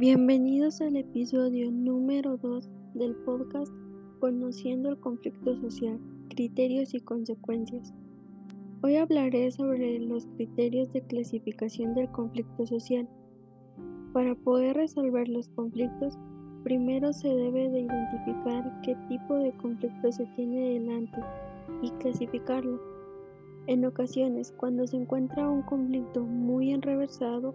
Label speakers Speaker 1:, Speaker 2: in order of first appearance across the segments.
Speaker 1: Bienvenidos al episodio número 2 del podcast Conociendo el conflicto social, criterios y consecuencias. Hoy hablaré sobre los criterios de clasificación del conflicto social. Para poder resolver los conflictos, primero se debe de identificar qué tipo de conflicto se tiene delante y clasificarlo. En ocasiones, cuando se encuentra un conflicto muy enreversado,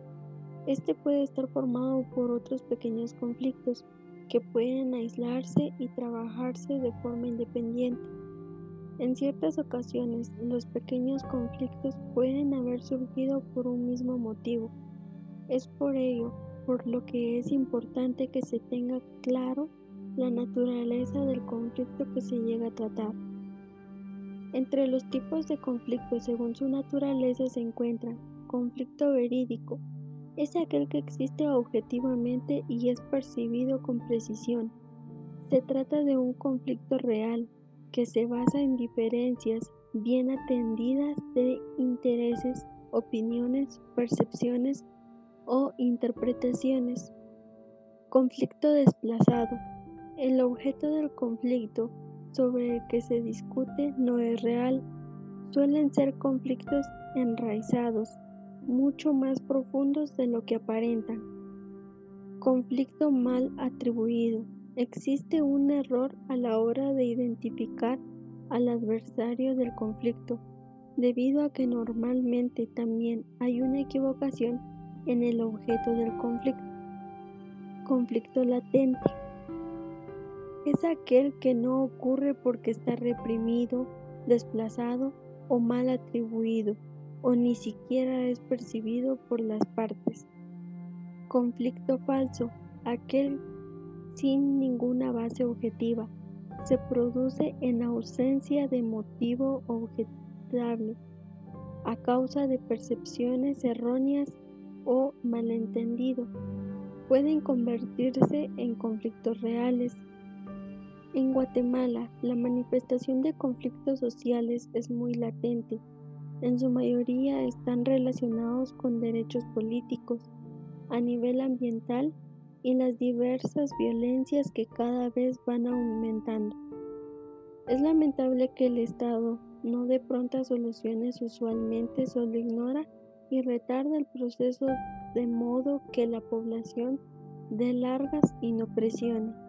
Speaker 1: este puede estar formado por otros pequeños conflictos que pueden aislarse y trabajarse de forma independiente. En ciertas ocasiones, los pequeños conflictos pueden haber surgido por un mismo motivo. Es por ello por lo que es importante que se tenga claro la naturaleza del conflicto que se llega a tratar. Entre los tipos de conflictos según su naturaleza se encuentra conflicto verídico, es aquel que existe objetivamente y es percibido con precisión. Se trata de un conflicto real que se basa en diferencias bien atendidas de intereses, opiniones, percepciones o interpretaciones. Conflicto desplazado. El objeto del conflicto sobre el que se discute no es real. Suelen ser conflictos enraizados, mucho más profundos de lo que aparentan. Conflicto mal atribuido. Existe un error a la hora de identificar al adversario del conflicto, debido a que normalmente también hay una equivocación en el objeto del conflicto. Conflicto latente. Es aquel que no ocurre porque está reprimido, desplazado o mal atribuido o ni siquiera es percibido por las partes. Conflicto falso, aquel sin ninguna base objetiva, se produce en ausencia de motivo objetable, a causa de percepciones erróneas o malentendido. Pueden convertirse en conflictos reales. En Guatemala, la manifestación de conflictos sociales es muy latente en su mayoría están relacionados con derechos políticos a nivel ambiental y las diversas violencias que cada vez van aumentando. Es lamentable que el Estado no dé prontas soluciones, usualmente solo ignora y retarda el proceso de modo que la población dé largas y no presione.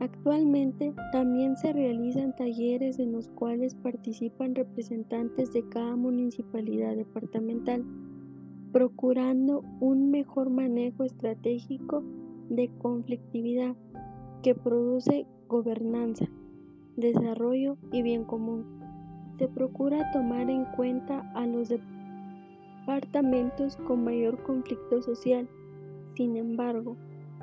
Speaker 1: Actualmente también se realizan talleres en los cuales participan representantes de cada municipalidad departamental, procurando un mejor manejo estratégico de conflictividad que produce gobernanza, desarrollo y bien común. Se procura tomar en cuenta a los departamentos con mayor conflicto social. Sin embargo,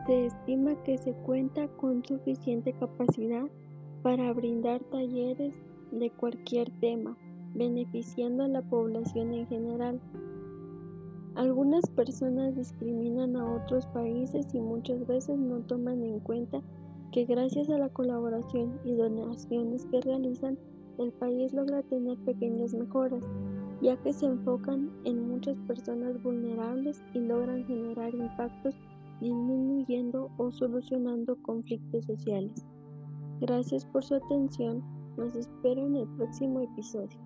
Speaker 1: se estima que se cuenta con suficiente capacidad para brindar talleres de cualquier tema, beneficiando a la población en general. Algunas personas discriminan a otros países y muchas veces no toman en cuenta que gracias a la colaboración y donaciones que realizan, el país logra tener pequeñas mejoras, ya que se enfocan en muchas personas vulnerables y logran generar impactos disminuyendo o solucionando conflictos sociales. Gracias por su atención. Los espero en el próximo episodio.